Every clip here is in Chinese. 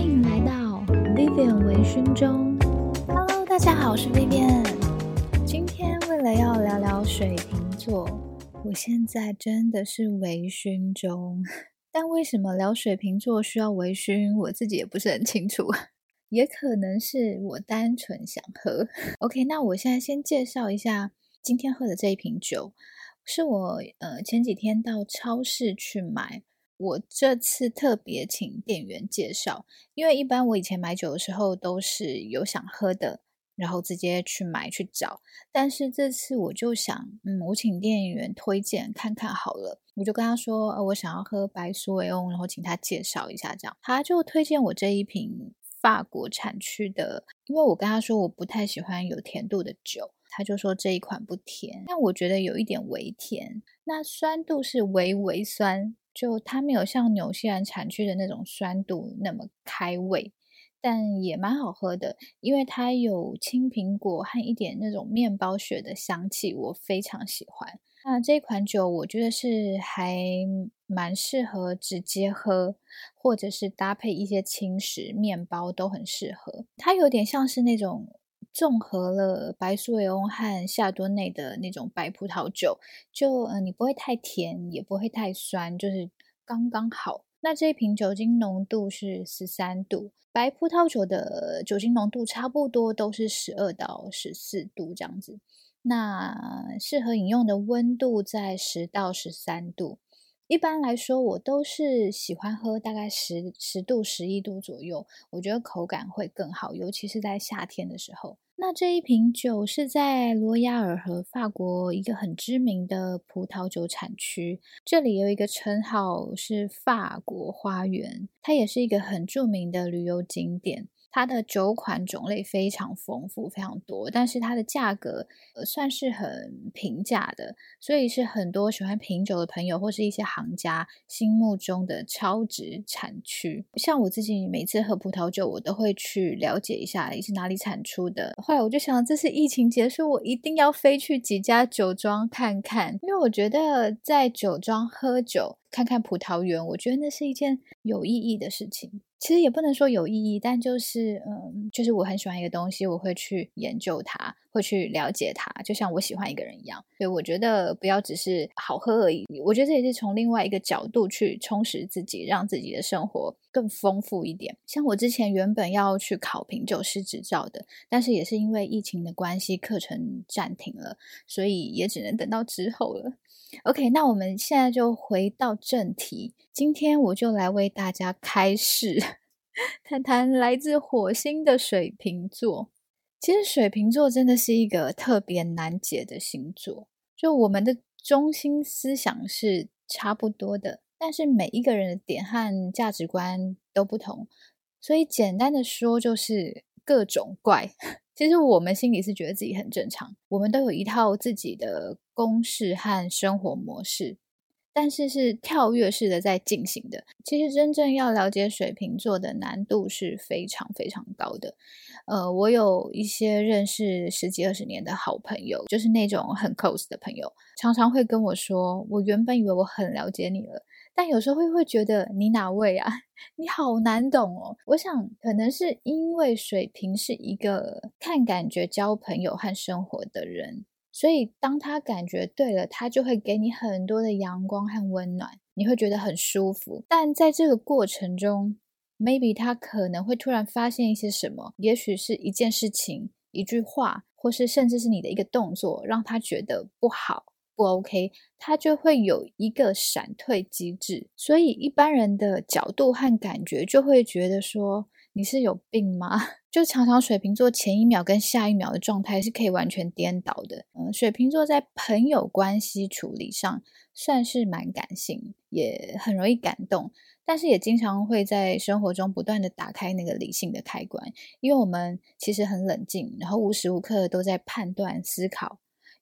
欢迎来到 Vivian 微醺中。Hello，大家好，我是 Vivian。今天为了要聊聊水瓶座，我现在真的是微醺中。但为什么聊水瓶座需要微醺，我自己也不是很清楚。也可能是我单纯想喝。OK，那我现在先介绍一下今天喝的这一瓶酒，是我呃前几天到超市去买。我这次特别请店员介绍，因为一般我以前买酒的时候都是有想喝的，然后直接去买去找。但是这次我就想，嗯，我请店员推荐看看好了。我就跟他说，呃，我想要喝白苏维翁，然后请他介绍一下，这样他就推荐我这一瓶法国产区的。因为我跟他说我不太喜欢有甜度的酒，他就说这一款不甜，但我觉得有一点微甜，那酸度是微微酸。就它没有像纽西兰产区的那种酸度那么开胃，但也蛮好喝的，因为它有青苹果和一点那种面包屑的香气，我非常喜欢。那这款酒我觉得是还蛮适合直接喝，或者是搭配一些轻食、面包都很适合。它有点像是那种。综合了白苏维翁和夏多内的那种白葡萄酒，就呃你不会太甜，也不会太酸，就是刚刚好。那这一瓶酒精浓度是十三度，白葡萄酒的酒精浓度差不多都是十二到十四度这样子。那适合饮用的温度在十到十三度。一般来说，我都是喜欢喝大概十十度、十一度左右，我觉得口感会更好，尤其是在夏天的时候。那这一瓶酒是在罗亚尔河，法国一个很知名的葡萄酒产区，这里有一个称号是法国花园，它也是一个很著名的旅游景点。它的酒款种类非常丰富，非常多，但是它的价格呃算是很平价的，所以是很多喜欢品酒的朋友或是一些行家心目中的超值产区。像我自己每次喝葡萄酒，我都会去了解一下是哪里产出的。后来我就想，这次疫情结束，我一定要飞去几家酒庄看看，因为我觉得在酒庄喝酒，看看葡萄园，我觉得那是一件有意义的事情。其实也不能说有意义，但就是嗯，就是我很喜欢一个东西，我会去研究它，会去了解它，就像我喜欢一个人一样。所以我觉得不要只是好喝而已，我觉得这也是从另外一个角度去充实自己，让自己的生活更丰富一点。像我之前原本要去考品酒师执照的，但是也是因为疫情的关系，课程暂停了，所以也只能等到之后了。OK，那我们现在就回到正题。今天我就来为大家开示，谈谈来自火星的水瓶座。其实水瓶座真的是一个特别难解的星座。就我们的中心思想是差不多的，但是每一个人的点和价值观都不同。所以简单的说，就是各种怪。其实我们心里是觉得自己很正常，我们都有一套自己的公式和生活模式，但是是跳跃式的在进行的。其实真正要了解水瓶座的难度是非常非常高的。呃，我有一些认识十几二十年的好朋友，就是那种很 close 的朋友，常常会跟我说：“我原本以为我很了解你了。”但有时候会会觉得你哪位啊？你好难懂哦。我想可能是因为水瓶是一个看感觉交朋友和生活的人，所以当他感觉对了，他就会给你很多的阳光和温暖，你会觉得很舒服。但在这个过程中，maybe 他可能会突然发现一些什么，也许是一件事情、一句话，或是甚至是你的一个动作，让他觉得不好。不 OK，他就会有一个闪退机制，所以一般人的角度和感觉就会觉得说，你是有病吗？就常常水瓶座前一秒跟下一秒的状态是可以完全颠倒的。嗯，水瓶座在朋友关系处理上算是蛮感性，也很容易感动，但是也经常会在生活中不断的打开那个理性的开关，因为我们其实很冷静，然后无时无刻都在判断思考。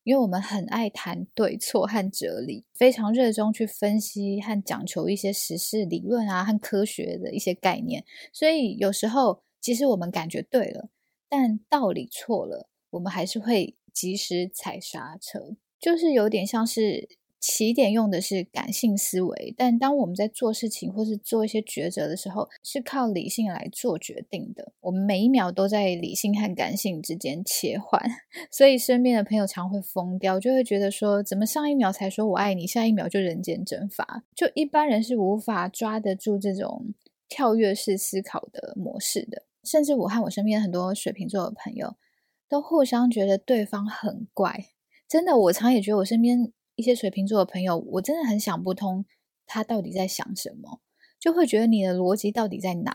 因为我们很爱谈对错和哲理，非常热衷去分析和讲求一些时事理论啊和科学的一些概念，所以有时候即使我们感觉对了，但道理错了，我们还是会及时踩刹车，就是有点像是起点用的是感性思维，但当我们在做事情或是做一些抉择的时候，是靠理性来做决定的。我们每一秒都在理性和感性之间切换，所以身边的朋友常会疯掉，就会觉得说，怎么上一秒才说我爱你，下一秒就人间蒸发？就一般人是无法抓得住这种跳跃式思考的模式的。甚至我和我身边很多水瓶座的朋友，都互相觉得对方很怪。真的，我常也觉得我身边。一些水瓶座的朋友，我真的很想不通他到底在想什么，就会觉得你的逻辑到底在哪？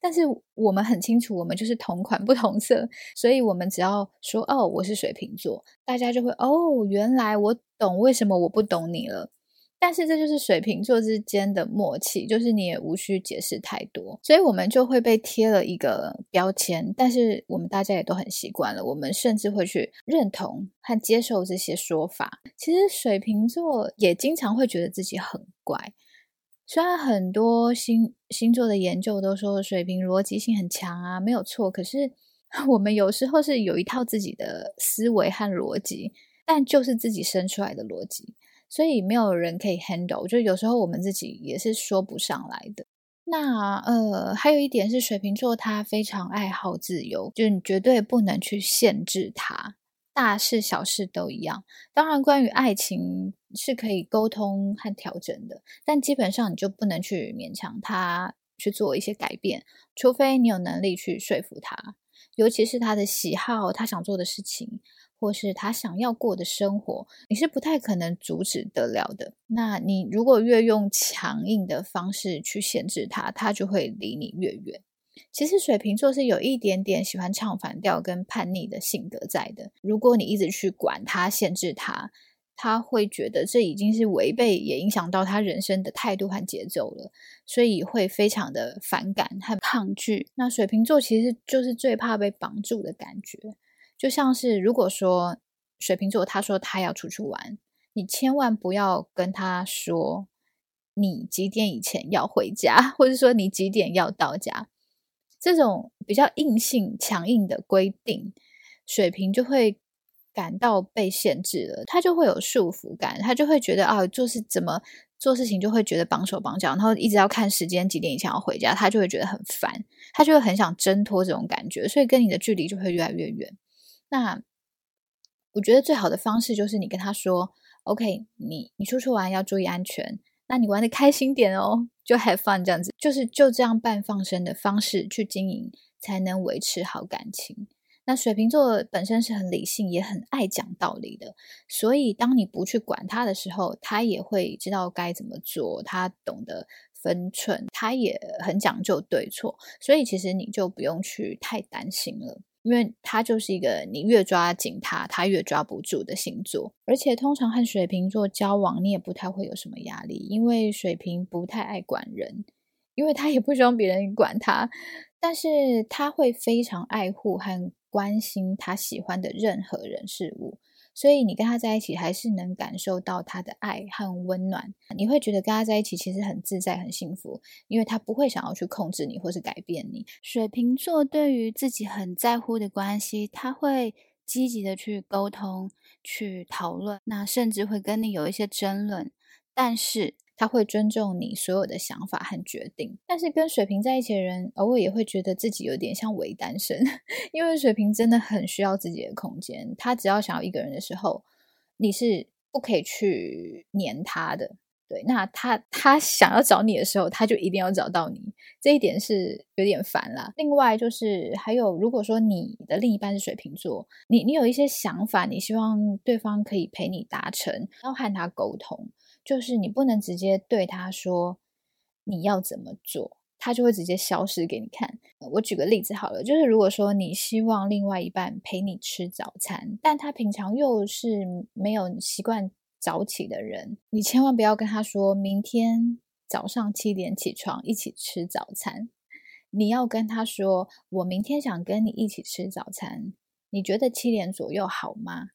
但是我们很清楚，我们就是同款不同色，所以我们只要说哦，我是水瓶座，大家就会哦，原来我懂为什么我不懂你了。但是这就是水瓶座之间的默契，就是你也无需解释太多，所以我们就会被贴了一个标签。但是我们大家也都很习惯了，我们甚至会去认同和接受这些说法。其实水瓶座也经常会觉得自己很怪，虽然很多星星座的研究都说水瓶逻辑性很强啊，没有错。可是 我们有时候是有一套自己的思维和逻辑，但就是自己生出来的逻辑。所以没有人可以 handle，就有时候我们自己也是说不上来的。那呃，还有一点是水瓶座，他非常爱好自由，就是你绝对不能去限制他，大事小事都一样。当然，关于爱情是可以沟通和调整的，但基本上你就不能去勉强他去做一些改变，除非你有能力去说服他，尤其是他的喜好，他想做的事情。或是他想要过的生活，你是不太可能阻止得了的。那你如果越用强硬的方式去限制他，他就会离你越远。其实水瓶座是有一点点喜欢唱反调跟叛逆的性格在的。如果你一直去管他、限制他，他会觉得这已经是违背，也影响到他人生的态度和节奏了，所以会非常的反感和抗拒。那水瓶座其实就是最怕被绑住的感觉。就像是如果说水瓶座他说他要出去玩，你千万不要跟他说你几点以前要回家，或者说你几点要到家，这种比较硬性强硬的规定，水瓶就会感到被限制了，他就会有束缚感，他就会觉得啊，就是怎么做事情就会觉得绑手绑脚，然后一直要看时间几点以前要回家，他就会觉得很烦，他就会很想挣脱这种感觉，所以跟你的距离就会越来越远。那我觉得最好的方式就是你跟他说，OK，你你出去玩要注意安全，那你玩的开心点哦，就 have fun 这样子，就是就这样半放生的方式去经营，才能维持好感情。那水瓶座本身是很理性，也很爱讲道理的，所以当你不去管他的时候，他也会知道该怎么做，他懂得分寸，他也很讲究对错，所以其实你就不用去太担心了。因为他就是一个你越抓紧他，他越抓不住的星座，而且通常和水瓶座交往，你也不太会有什么压力，因为水瓶不太爱管人，因为他也不希望别人管他，但是他会非常爱护和关心他喜欢的任何人事物。所以你跟他在一起，还是能感受到他的爱和温暖。你会觉得跟他在一起其实很自在、很幸福，因为他不会想要去控制你或是改变你。水瓶座对于自己很在乎的关系，他会积极的去沟通、去讨论，那甚至会跟你有一些争论，但是，他会尊重你所有的想法和决定，但是跟水瓶在一起的人，偶尔也会觉得自己有点像伪单身，因为水瓶真的很需要自己的空间。他只要想要一个人的时候，你是不可以去黏他的。对，那他他想要找你的时候，他就一定要找到你，这一点是有点烦啦。另外就是还有，如果说你的另一半是水瓶座，你你有一些想法，你希望对方可以陪你达成，要和他沟通。就是你不能直接对他说你要怎么做，他就会直接消失给你看。我举个例子好了，就是如果说你希望另外一半陪你吃早餐，但他平常又是没有习惯早起的人，你千万不要跟他说明天早上七点起床一起吃早餐。你要跟他说，我明天想跟你一起吃早餐，你觉得七点左右好吗？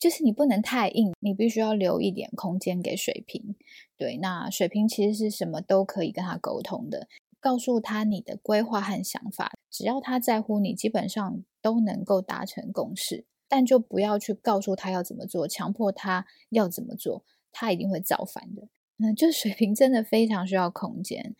就是你不能太硬，你必须要留一点空间给水瓶。对，那水瓶其实是什么都可以跟他沟通的，告诉他你的规划和想法，只要他在乎你，基本上都能够达成共识。但就不要去告诉他要怎么做，强迫他要怎么做，他一定会造反的。嗯，就水瓶真的非常需要空间，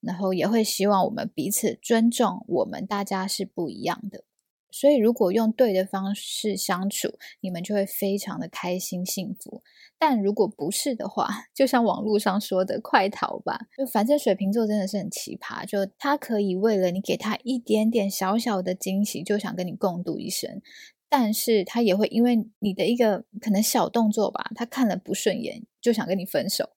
然后也会希望我们彼此尊重，我们大家是不一样的。所以，如果用对的方式相处，你们就会非常的开心幸福。但如果不是的话，就像网络上说的，快逃吧！就反正水瓶座真的是很奇葩，就他可以为了你给他一点点小小的惊喜，就想跟你共度一生。但是他也会因为你的一个可能小动作吧，他看了不顺眼，就想跟你分手。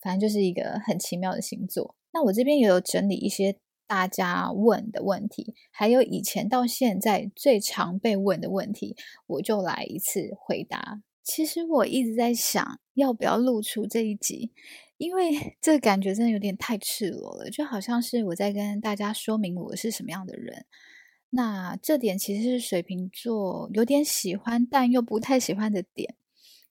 反正就是一个很奇妙的星座。那我这边也有整理一些。大家问的问题，还有以前到现在最常被问的问题，我就来一次回答。其实我一直在想，要不要露出这一集，因为 这个感觉真的有点太赤裸了，就好像是我在跟大家说明我是什么样的人。那这点其实是水瓶座有点喜欢，但又不太喜欢的点，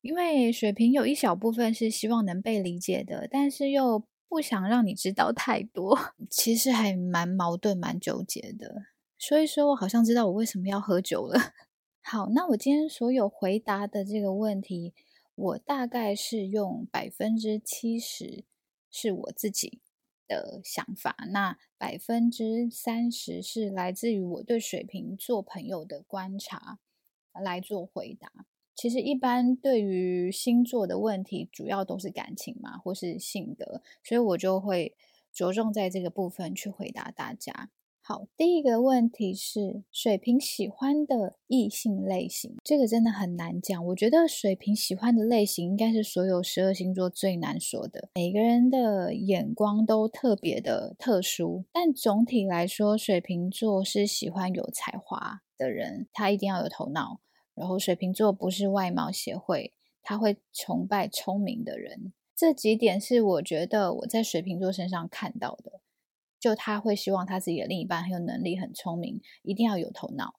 因为水瓶有一小部分是希望能被理解的，但是又。不想让你知道太多，其实还蛮矛盾、蛮纠结的。所以说我好像知道我为什么要喝酒了。好，那我今天所有回答的这个问题，我大概是用百分之七十是我自己的想法，那百分之三十是来自于我对水瓶座朋友的观察来做回答。其实一般对于星座的问题，主要都是感情嘛，或是性格，所以我就会着重在这个部分去回答大家。好，第一个问题是水瓶喜欢的异性类型，这个真的很难讲。我觉得水瓶喜欢的类型应该是所有十二星座最难说的，每个人的眼光都特别的特殊。但总体来说，水瓶座是喜欢有才华的人，他一定要有头脑。然后水瓶座不是外貌协会，他会崇拜聪明的人。这几点是我觉得我在水瓶座身上看到的，就他会希望他自己的另一半很有能力、很聪明，一定要有头脑，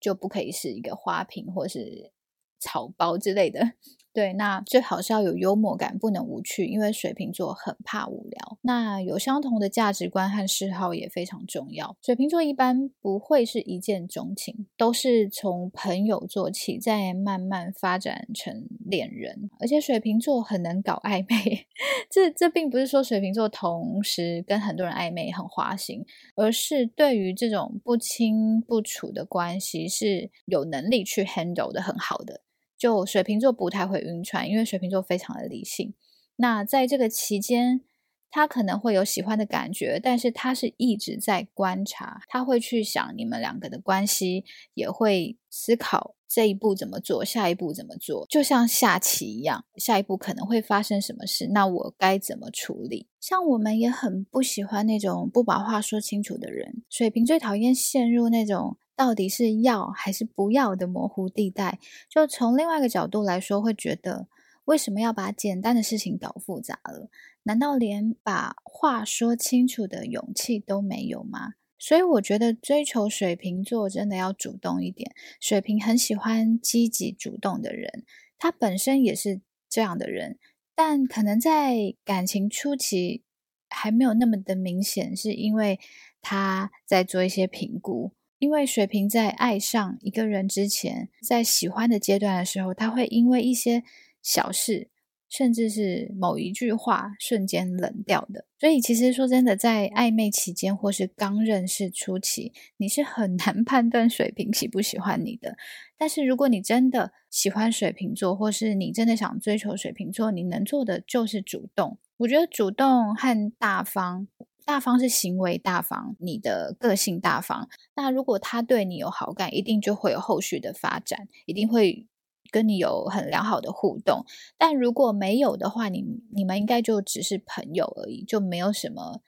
就不可以是一个花瓶或是草包之类的。对，那最好是要有幽默感，不能无趣，因为水瓶座很怕无聊。那有相同的价值观和嗜好也非常重要。水瓶座一般不会是一见钟情，都是从朋友做起，再慢慢发展成恋人。而且水瓶座很能搞暧昧，这这并不是说水瓶座同时跟很多人暧昧很花心，而是对于这种不清不楚的关系是有能力去 handle 的很好的。就水瓶座不太会晕船，因为水瓶座非常的理性。那在这个期间，他可能会有喜欢的感觉，但是他是一直在观察，他会去想你们两个的关系，也会思考这一步怎么做，下一步怎么做，就像下棋一样，下一步可能会发生什么事，那我该怎么处理？像我们也很不喜欢那种不把话说清楚的人，水瓶最讨厌陷入那种。到底是要还是不要的模糊地带？就从另外一个角度来说，会觉得为什么要把简单的事情搞复杂了？难道连把话说清楚的勇气都没有吗？所以我觉得追求水瓶座真的要主动一点。水瓶很喜欢积极主动的人，他本身也是这样的人，但可能在感情初期还没有那么的明显，是因为他在做一些评估。因为水瓶在爱上一个人之前，在喜欢的阶段的时候，他会因为一些小事，甚至是某一句话，瞬间冷掉的。所以，其实说真的，在暧昧期间或是刚认识初期，你是很难 判断水瓶喜不喜欢你的。但是，如果你真的喜欢水瓶座，或是你真的想追求水瓶座，你能做的就是主动。我觉得主动和大方。大方是行为大方，你的个性大方。那如果他对你有好感，一定就会有后续的发展，一定会跟你有很良好的互动。但如果没有的话，你你们应该就只是朋友而已，就没有什么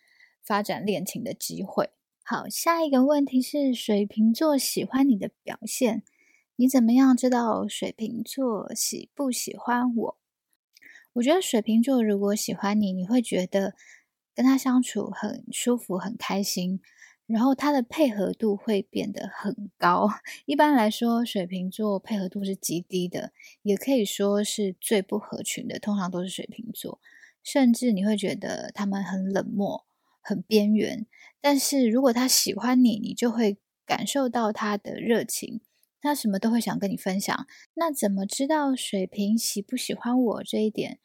发展恋情的机会。好，下一个问题是水瓶座喜欢你的表现，你怎么样知道水瓶座喜不喜欢我？我觉得水瓶座如果喜欢你，你会觉得。跟他相处很舒服，很开心，然后他的配合度会变得很高。一般来说，水瓶座配合度是极低的，也可以说是最不合群的。通常都是水瓶座，甚至你会觉得他们很冷漠、很边缘。但是如果他喜欢你，你就会感受到他的热情，他什么都会想跟你分享。那怎么知道水瓶喜不喜欢我这一点？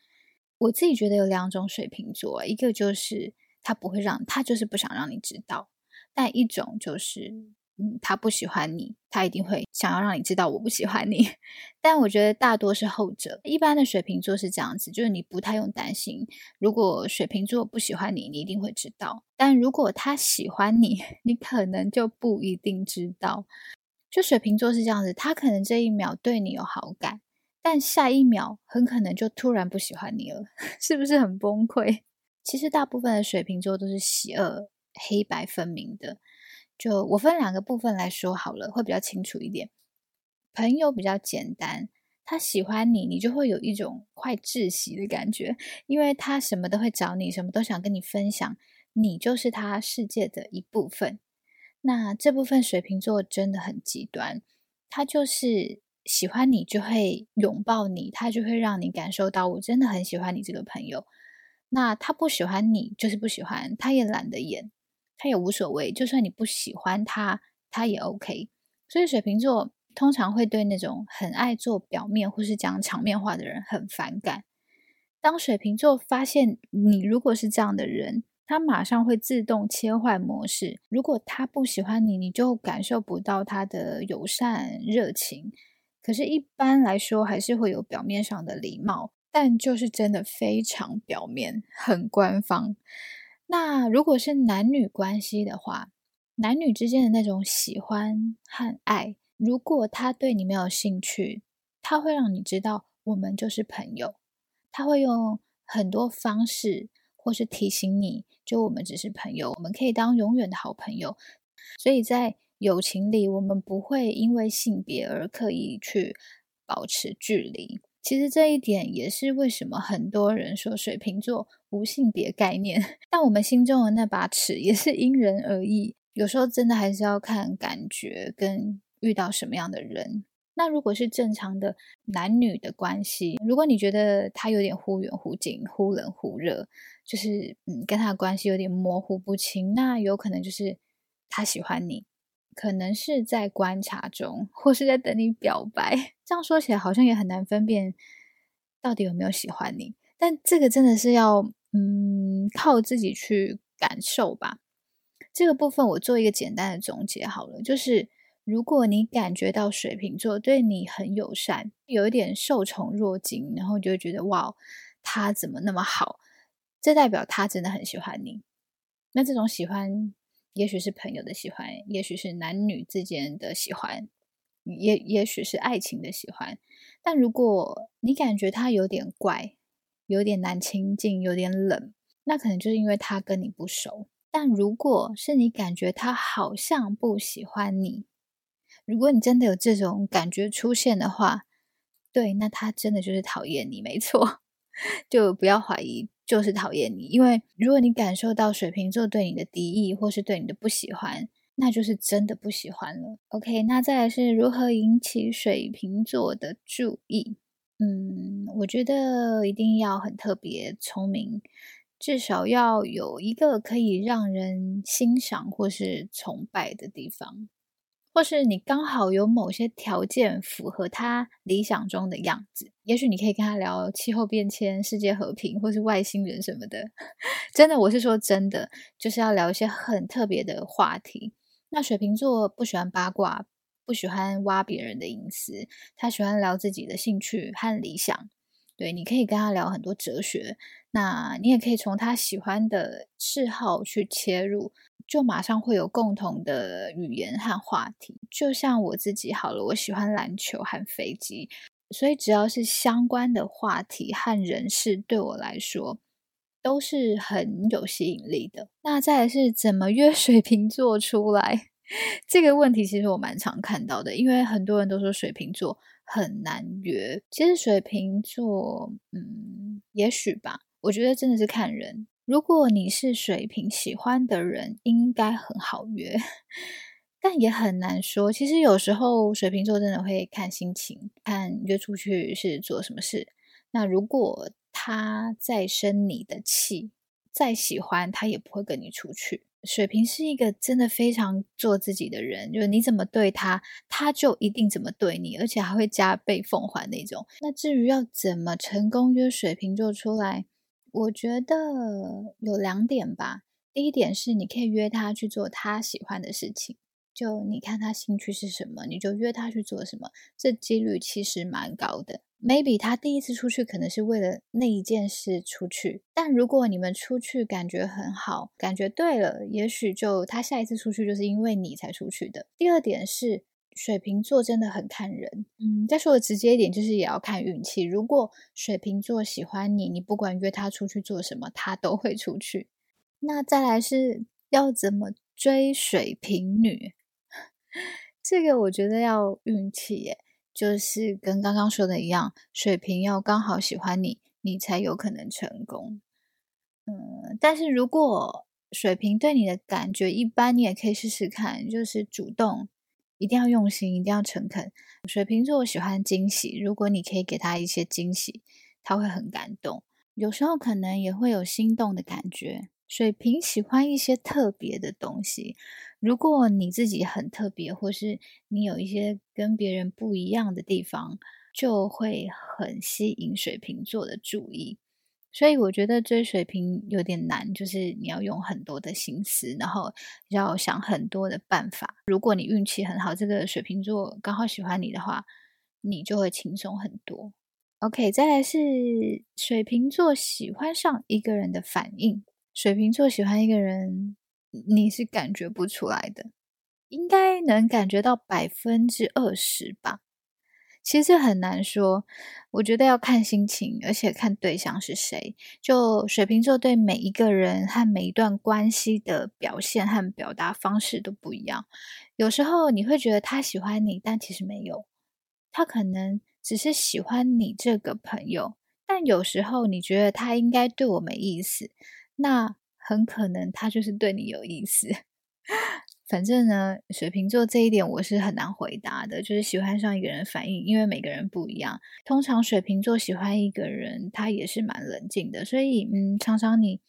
我自己觉得有两种水瓶座，一个就是他不会让，他就是不想让你知道；但一种就是。嗯，他不喜欢你，他一定会想要让你知道我不喜欢你。但我觉得大多是后者。一般的水瓶座是这样子，就是你不太用担心。如果水瓶座不喜欢你，你一定会知道。但如果他喜欢你，你可能就不一定知道。就水瓶座是这样子，他可能这一秒对你有好感，但下一秒很可能就突然不喜欢你了，是不是很崩溃？其实大部分的水瓶座都是喜恶黑白分明的。就我分两个部分来说好了，会比较清楚一点。朋友比较简单，他喜欢你，你就会有一种快窒息的感觉，因为他什么都会找你，什么都想跟你分享，你就是他世界的一部分。那这部分水瓶座真的很极端，他就是喜欢你就会拥抱你，他就会让你感受到我真的很喜欢你这个朋友。那他不喜欢你，就是不喜欢，他也懒得演。他也无所谓，就算你不喜欢他，他也 OK。所以水瓶座通常会对那种很爱做表面或是讲场面话的人很反感。当水瓶座发现你如果是这样的人，他马上会自动切换模式。如果他不喜欢你，你就感受不到他的友善热情。可是，一般来说还是会有表面上的礼貌，但就是真的非常表面，很官方。那如果是男女关系的话，男女之间的那种喜欢和爱，如果他对你没有兴趣，他会让你知道我们就是朋友，他会用很多方式或是提醒你，就我们只是朋友，我们可以当永远的好朋友。所以在友情里，我们不会因为性别而刻意去保持距离。其实这一点也是为什么很多人说水瓶座无性别概念，但我们心中的那把尺也是因人而异。有时候真的还是要看感觉跟遇到什么样的人。那如果是正常的男女的关系，如果你觉得他有点忽远忽近、忽冷忽热，就是嗯跟他的关系有点模糊不清，那有可能就是他喜欢你。可能是在观察中，或是在等你表白。这样说起来，好像也很难分辨到底有没有喜欢你。但这个真的是要，嗯，靠自己去感受吧。这个部分我做一个简单的总结好了，就是如果你感觉到水瓶座对你很友善，有一点受宠若惊，然后就会觉得哇，他怎么那么好？这代表他真的很喜欢你。那这种喜欢。也许是朋友的喜欢，也许是男女之间的喜欢，也也许是爱情的喜欢。但如果你感觉他有点怪，有点难亲近，有点冷，那可能就是因为他跟你不熟。但如果是你感觉他好像不喜欢你，如果你真的有这种感觉出现的话，对，那他真的就是讨厌你，没错，就不要怀疑。就是讨厌你，因为如果你感受到水瓶座对你的敌意，或是对你的不喜欢，那就是真的不喜欢了。OK，那再来是如何引起水瓶座的注意？嗯，我觉得一定要很特别聪明，至少要有一个可以让人欣赏或是崇拜的地方。或是你刚好有某些条件符合他理想中的样子，也许你可以跟他聊气候变迁、世界和平，或是外星人什么的。真的，我是说真的，就是要聊一些很特别的话题。那水瓶座不喜欢八卦，不喜欢挖别人的隐私，他喜欢聊自己的兴趣和理想。对，你可以跟他聊很多哲学，那你也可以从他喜欢的嗜好去切入。就马上会有共同的语言和话题，就像我自己好了，我喜欢篮球和飞机，所以只要是相关的话题和人事，对我来说都是很有吸引力的。那再来是怎么约 水瓶座出来？这个问题其实我蛮常看到的，因为很多人都说水瓶座很难约。其实水瓶座，嗯，也许吧，我觉得真的是看人。如果你是水瓶喜欢的人，应该很好约，但也很难说。其实有时候水瓶座真的会看心情，看约出去是做什么事。那如果他再生你的气，再喜欢他也不会跟你出去。水瓶是一个真的非常做自己的人，就是你怎么对他，他就一定怎么对你，而且还会加倍奉还那种。那至于要怎么成功约水瓶座出来？我觉得有两点吧。第一点是，你可以约他去做他喜欢的事情。就你看他兴趣是什么，你就约他去做什么，这几率其实蛮高的。Maybe 他第一次出去可能是为了那一件事出去，但如果你们出去感觉很好，感觉对了，也许就他下一次出去就是因为你才出去的。第二点是水瓶座真的很看人，嗯，再说的直接一点就是也要看运气。如果水瓶座喜欢你，你不管约他出去做什么，他都会出去。那再来是要怎么追水瓶女？这个我觉得要运气耶，就是跟刚刚说的一样，水瓶要刚好喜欢你，你才有可能成功。嗯，但是如果水瓶对你的感觉一般，你也可以试试看，就是主动，一定要用心，一定要诚恳。水瓶座喜欢惊喜，如果你可以给他一些惊喜，他会很感动，有时候可能也会有心动的感觉。水瓶喜欢一些特别的东西。如果你自己很特别，或是你有一些跟别人不一样的地方，就会很吸引水瓶座的注意。所以我觉得追水瓶有点难，就是你要用很多的心思，然后要想很多的办法。如果你运气很好，这个水瓶座刚好喜欢你的话，你就会轻松很多。OK，再来是水瓶座喜欢上一个人的反应。水瓶座喜欢一个人。你是感觉不出来的，应该能感觉到百分之二十吧。其实很难说，我觉得要看心情，而且看对象是谁。就水瓶座对每一个人和每一段关系的表现和表达方式都不一样。有时候你会觉得他喜欢你，但其实没有，他可能只是喜欢你这个朋友。但有时候你觉得他应该对我没意思，那。很可能他就是对你有意思，反正呢，水瓶座这一点我是很难回答的，就是喜欢上一个人反应，因为每个人不一样。通常水瓶座喜欢一个人，他也是蛮冷静的，所以嗯，常常你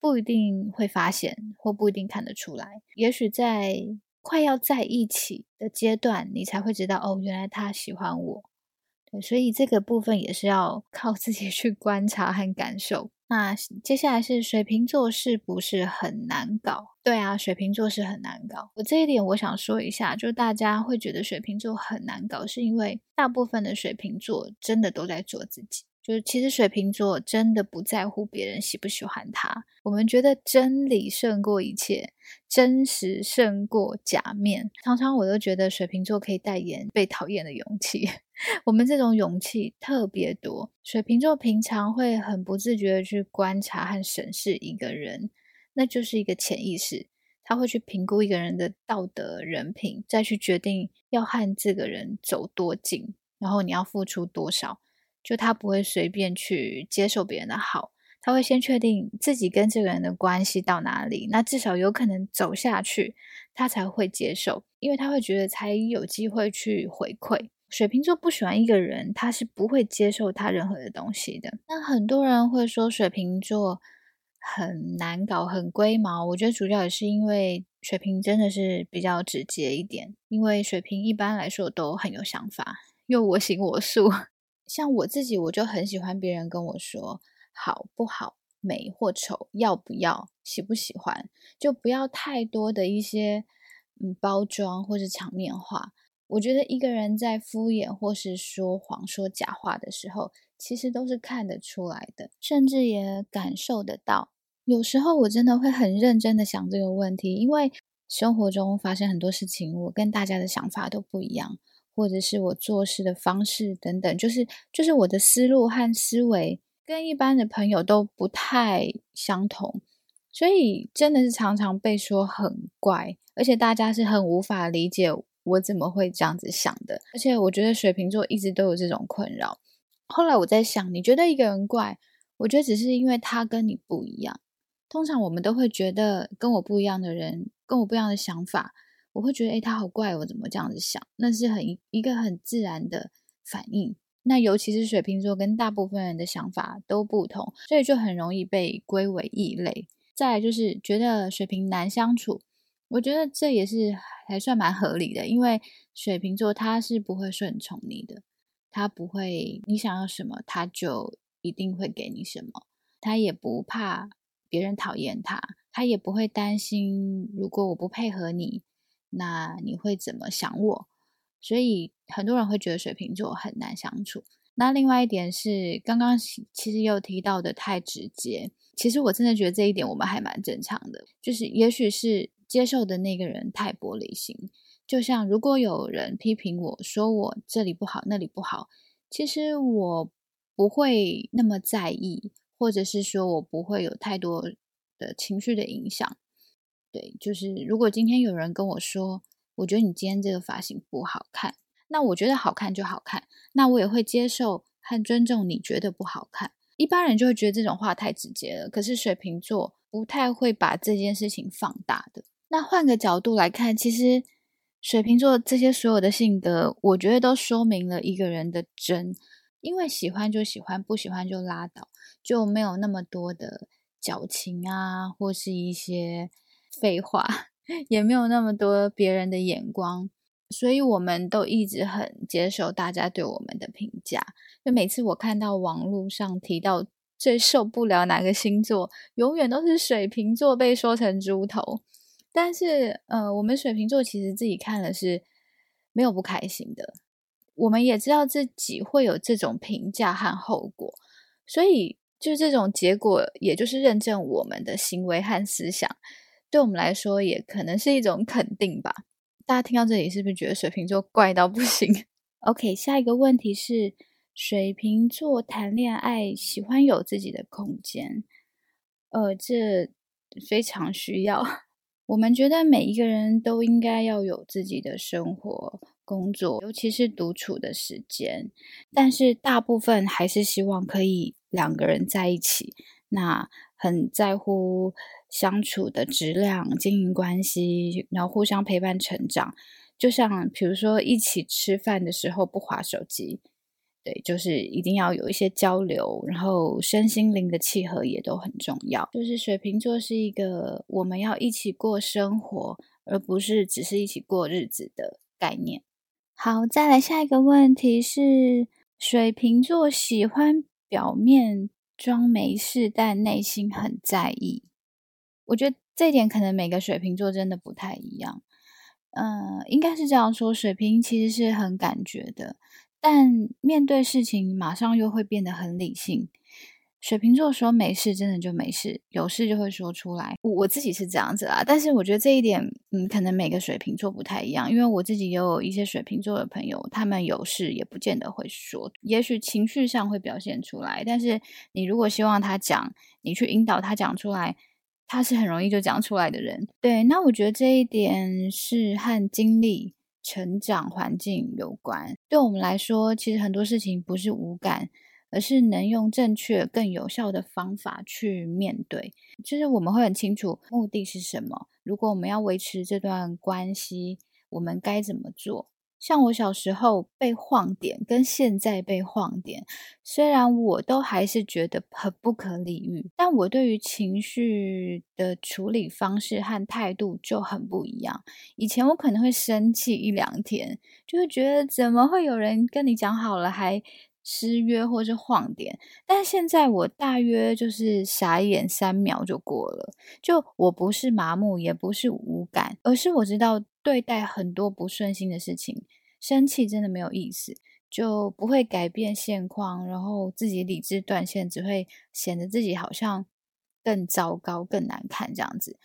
不一定会发现，或不一定看得出来。也许在快要在一起的阶段，你才会知道哦，原来他喜欢我。对，所以这个部分也是要靠自己去观察和感受。那接下来是水瓶座是不是很难搞？对啊，水瓶座是很难搞。我这一点我想说一下，就大家会觉得水瓶座很难搞，是因为大部分的水瓶座真的都在做自己。就是其实水瓶座真的不在乎别人喜不喜欢他。我们觉得真理胜过一切，真实胜过假面。常常我都觉得水瓶座可以代言被讨厌的勇气。我们这种勇气特别多。水瓶座平常会很不自觉的去观察和审视一个人，那就是一个潜意识。他会去评估一个人的道德人品，再去决定要和这个人走多近，然后你要付出多少。就他不会随便去接受别人的好，他会先确定自己跟这个人的关系到哪里，那至少有可能走下去，他才会接受，因为他会觉得才有机会去回馈。水瓶座不喜欢一个人，他是不会接受他任何的东西的。那很多人会说水瓶座很难搞、很龟毛，我觉得主要也是因为水瓶真的是比较直接一点，因为水瓶一般来说都很有想法，又我行我素。像我自己，我就很喜欢别人跟我说好不好、美或丑、要不要、喜不喜欢，就不要太多的一些嗯包装或是场面话。我觉得一个人在敷衍或是说谎、说假话的时候，其实都是看得出来的，甚至也感受得到。有时候我真的会很认真的想这个问题，因为生活中发生很多事情，我跟大家的想法都不一样。或者是我做事的方式等等，就是就是我的思路和思维跟一般的朋友都不太相同，所以真的是常常被说很怪，而且大家是很无法理解我怎么会这样子想的。而且我觉得水瓶座一直都有这种困扰。后来我在想，你觉得一个人怪，我觉得只是因为他跟你不一样。通常我们都会觉得跟我不一样的人，跟我不一样的想法。我会觉得，诶，他好怪，我怎么这样子想？那是很一个很自然的反应。那尤其是水瓶座，跟大部分人的想法都不同，所以就很容易被归为异类。再来就是觉得水瓶难相处，我觉得这也是还算蛮合理的，因为水瓶座他是不会顺从你的，他不会你想要什么，他就一定会给你什么。他也不怕别人讨厌他，他也不会担心如果我不配合你，那你会怎么想我？所以很多人会觉得水瓶座很难相处。那另外一点是，刚刚其实又提到的太直接。其实我真的觉得这一点我们还蛮正常的，就是也许是接受的那个人太玻璃心。就像如果有人批评我说我这里不好那里不好，其实我不会那么在意，或者是说我不会有太多的情绪的影响。对，就是如果今天有人跟我说，我觉得你今天这个发型不好看，那我觉得好看就好看，那我也会接受和尊重你觉得不好看。一般人就会觉得这种话太直接了，可是水瓶座不太会把这件事情放大的。那换个角度来看，其实水瓶座这些所有的性格，我觉得都说明了一个人的真，因为喜欢就喜欢，不喜欢就拉倒，就没有那么多的矫情啊，或是一些废话，也没有那么多别人的眼光。所以我们都一直很接受大家对我们的评价。就每次我看到网络上提到最受不了哪个星座，永远都是水瓶座被说成猪头。但是，呃，我们水瓶座其实自己看了是没有不开心的。我们也知道自己会有这种评价和后果，所以就这种结果，也就是认证我们的行为和思想，对我们来说也可能是一种肯定吧。大家听到这里是不是觉得水瓶座怪到不行？OK，下一个问题是，水瓶座谈恋爱喜欢有自己的空间，呃，这非常需要。我们觉得每一个人都应该要有自己的生活、工作，尤其是独处的时间。但是大部分还是希望可以两个人在一起。那很在乎相处的质量、经营关系，然后互相陪伴成长。就像比如说一起吃饭的时候不滑手机，对，就是一定要有一些交流，然后身心灵的契合也都很重要。就是水瓶座是一个我们要一起过生活，而不是只是一起过日子的概念。好，再来下一个问题是，水瓶座喜欢表面。装没事，但内心很在意。我觉得这一点可能每个水瓶座真的不太一样。嗯、应该是这样说：水瓶其实是很感觉的，但面对事情马上又会变得很理性。水瓶座说没事，真的就没事；有事就会说出来。我我自己是这样子啦，但是我觉得这一点，嗯，可能每个水瓶座不太一样。因为我自己也有一些水瓶座的朋友，他们有事也不见得会说，也许情绪上会表现出来。但是你如果希望他讲，你去引导他讲出来，他是很容易就讲出来的人。对，那我觉得这一点是和经历、成长环境有关。对我们来说，其实很多事情不是无感。而是能用正确、更有效的方法去面对，就是我们会很清楚目的是什么。如果我们要维持这段关系，我们该怎么做？像我小时候被晃点，跟现在被晃点，虽然我都还是觉得很不可理喻，但我对于情绪的处理方式和态度就很不一样。以前我可能会生气一两天，就会觉得怎么会有人跟你讲好了还。失约或是晃点，但现在我大约就是傻眼三秒就过了。就我不是麻木，也不是无感，而是我知道对待很多不顺心的事情，生气真的没有意思，就不会改变现况，然后自己理智断线，只会显得自己好像更糟糕、更难看这样子。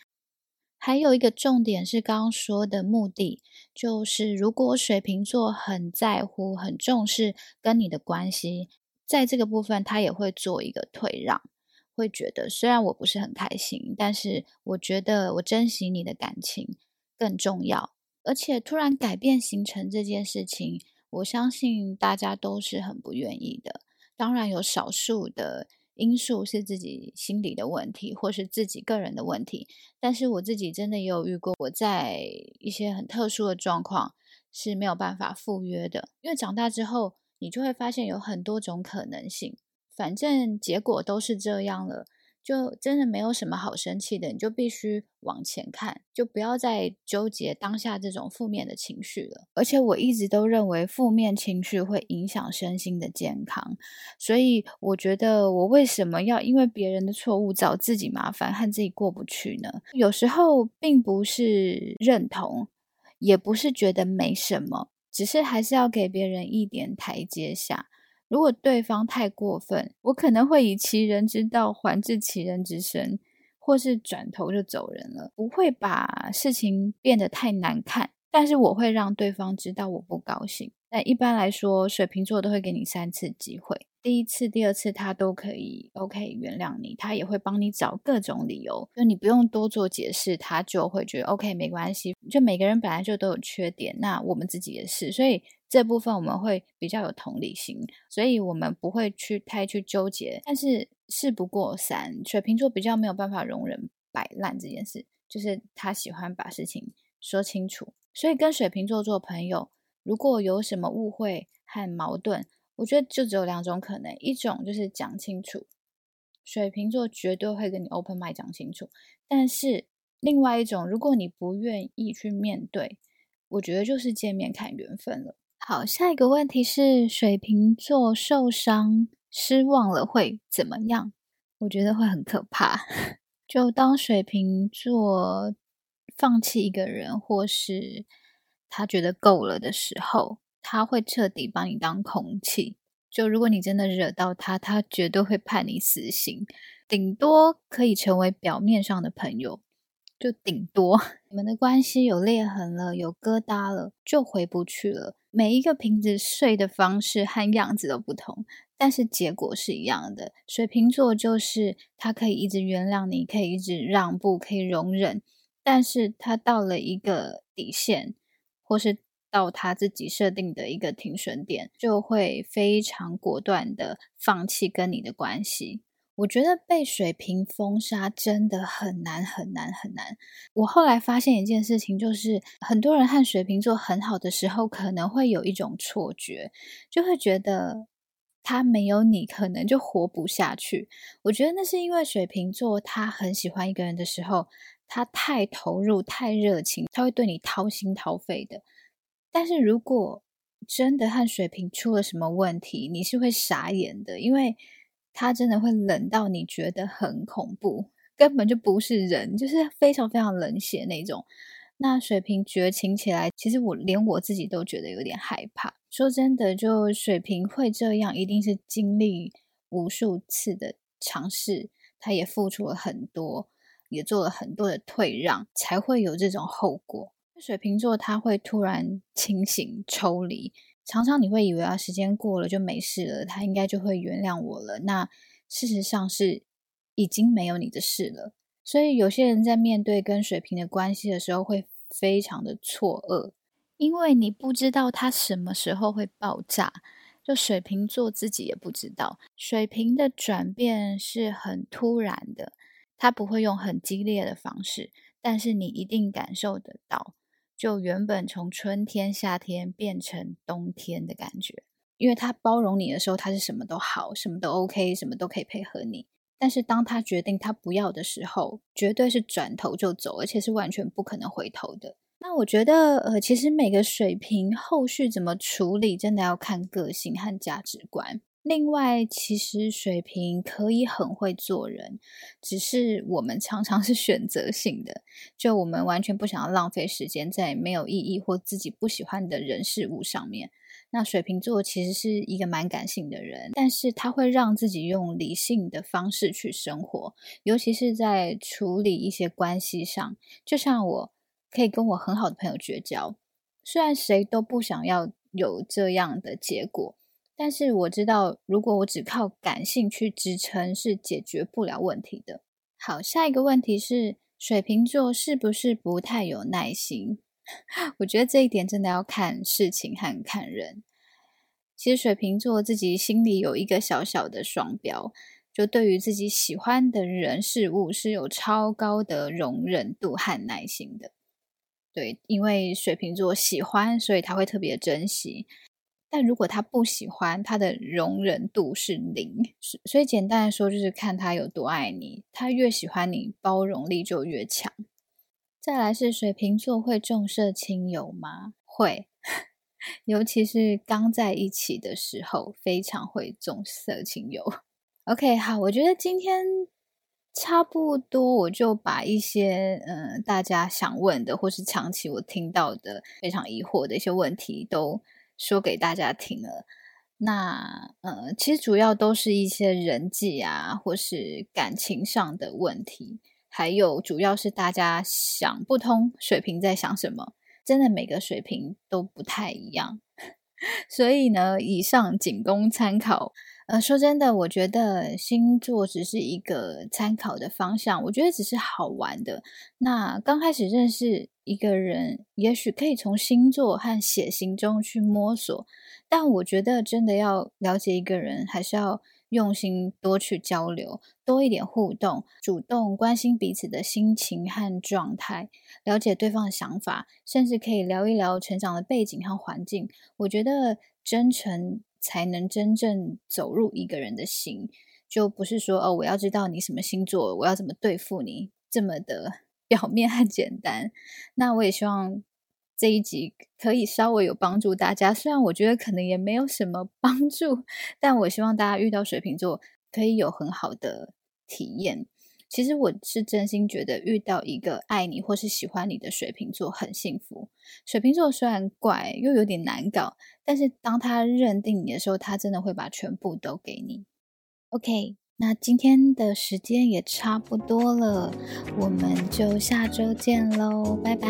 还有一个重点是刚刚说的目的，就是如果水瓶座很在乎、很重视跟你的关系，在这个部分他也会做一个退让，会觉得虽然我不是很开心，但是我觉得我珍惜你的感情更重要。而且突然改变行程这件事情，我相信大家都是很不愿意的。当然有少数的。因素是自己心理的问题，或是自己个人的问题。但是我自己真的也有遇过，我在一些很特殊的状况是没有办法赴约的。因为长大之后，你就会发现有很多种可能性，反正结果都是这样了，就真的没有什么好生气的，你就必须往前看，就不要再纠结当下这种负面的情绪了。而且我一直都认为负面情绪会影响身心的健康，所以我觉得我为什么要因为别人的错误找自己麻烦和自己过不去呢？有时候并不是认同，也不是觉得没什么，只是还是要给别人一点台阶下。如果对方太过分，我可能会以其人之道还治其人之身，或是转头就走人了，不会把事情变得太难看。但是我会让对方知道我不高兴。但一般来说，水瓶座都会给你三次机会。第一次、第二次他都可以 OK 原谅你，他也会帮你找各种理由，就你不用多做解释，他就会觉得 OK 没关系。就每个人本来就都有缺点，那我们自己也是，所以这部分我们会比较有同理心，所以我们不会去太去纠结。但是事不过三，水瓶座比较没有办法容忍摆烂这件事，就是他喜欢把事情说清楚。所以跟水瓶座做朋友，如果有什么误会和矛盾，我觉得就只有两种可能，一种就是讲清楚，水瓶座绝对会跟你 open mind 讲清楚。但是另外一种，如果你不愿意去面对，我觉得就是见面看缘分了。好，下一个问题是，水瓶座受伤失望了会怎么样？我觉得会很可怕。就当水瓶座放弃一个人，或是他觉得够了的时候。他会彻底把你当空气，就如果你真的惹到他，他绝对会判你死刑，顶多可以成为表面上的朋友，就顶多 你们的关系有裂痕了，有疙瘩了，就回不去了。每一个瓶子碎的方式和样子都不同，但是结果是一样的。水瓶座就是他可以一直原谅你，可以一直让步，可以容忍，但是他到了一个底线，或是。到他自己设定的一个停损点，就会非常果断的放弃跟你的关系。我觉得被水瓶封杀真的很难很难很难。我后来发现一件事情，就是很多人和水瓶座很好的时候，可能会有一种错觉，就会觉得他没有你可能就活不下去。我觉得那是因为水瓶座他很喜欢一个人的时候，他太投入、太热情，他会对你掏心掏肺的。但是如果真的和水瓶出了什么问题，你是会傻眼的，因为他真的会冷到你觉得很恐怖，根本就不是人，就是非常非常冷血那种。那水瓶绝情起来，其实我连我自己都觉得有点害怕。说真的，就水瓶会这样，一定是经历无数次的尝试，他也付出了很多，也做了很多的退让，才会有这种后果。水瓶座他会突然清醒抽离，常常你会以为啊，时间过了就没事了，他应该就会原谅我了。那事实上是已经没有你的事了。所以有些人在面对跟水瓶的关系的时候会非常的错愕，因为你不知道他什么时候会爆炸。就水瓶座自己也不知道，水瓶的转变是很突然的，他不会用很激烈的方式，但是你一定感受得到。就原本从春天、夏天变成冬天的感觉，因为他包容你的时候，他是什么都好，什么都 OK，什么都可以配合你。但是当他决定他不要的时候，绝对是转头就走，而且是完全不可能回头的。那我觉得，呃，其实每个水瓶后续怎么处理，真的要看个性和价值观。另外，其实水瓶可以很会做人，只是我们常常是选择性的，就我们完全不想要浪费时间在没有意义或自己不喜欢的人事物上面。那水瓶座其实是一个蛮感性的人，但是他会让自己用理性的方式去生活，尤其是在处理一些关系上。就像我可以跟我很好的朋友绝交，虽然谁都不想要有这样的结果。但是我知道，如果我只靠感性去支撑，是解决不了问题的。好，下一个问题是，水瓶座是不是不太有耐心？我觉得这一点真的要看事情和看人。其实水瓶座自己心里有一个小小的双标，就对于自己喜欢的人事物是有超高的容忍度和耐心的。对，因为水瓶座喜欢，所以他会特别珍惜。但如果他不喜欢，他的容忍度是零。所以简单来说，就是看他有多爱你。他越喜欢你，包容力就越强。再来是水瓶座会重色轻友吗？会，尤其是刚在一起的时候，非常会重色轻友。OK，好，我觉得今天差不多，我就把一些嗯、大家想问的，或是长期我听到的非常疑惑的一些问题都说给大家听了。那呃，其实主要都是一些人际啊，或是感情上的问题，还有主要是大家想不通水瓶在想什么。真的每个水瓶都不太一样，所以呢，以上仅供参考。呃，说真的，我觉得星座只是一个参考的方向，我觉得只是好玩的。那刚开始认识一个人，也许可以从星座和血型中去摸索，但我觉得真的要了解一个人，还是要用心多去交流，多一点互动，主动关心彼此的心情和状态，了解对方的想法，甚至可以聊一聊成长的背景和环境。我觉得真诚。才能真正走入一个人的心，就不是说哦，我要知道你什么星座，我要怎么对付你，这么的 表面和简单。那我也希望这一集可以稍微有帮助大家，虽然我觉得可能也没有什么 帮助，但我希望大家遇到水瓶座可以有很好的体验。其实我是真心觉得遇到一个爱你或是喜欢你的水瓶座很幸福。水瓶座虽然怪又有点难搞，但是当他认定你的时候，他真的会把全部都给你。OK，那今天的时间也差不多了，我们就下周见喽，拜拜。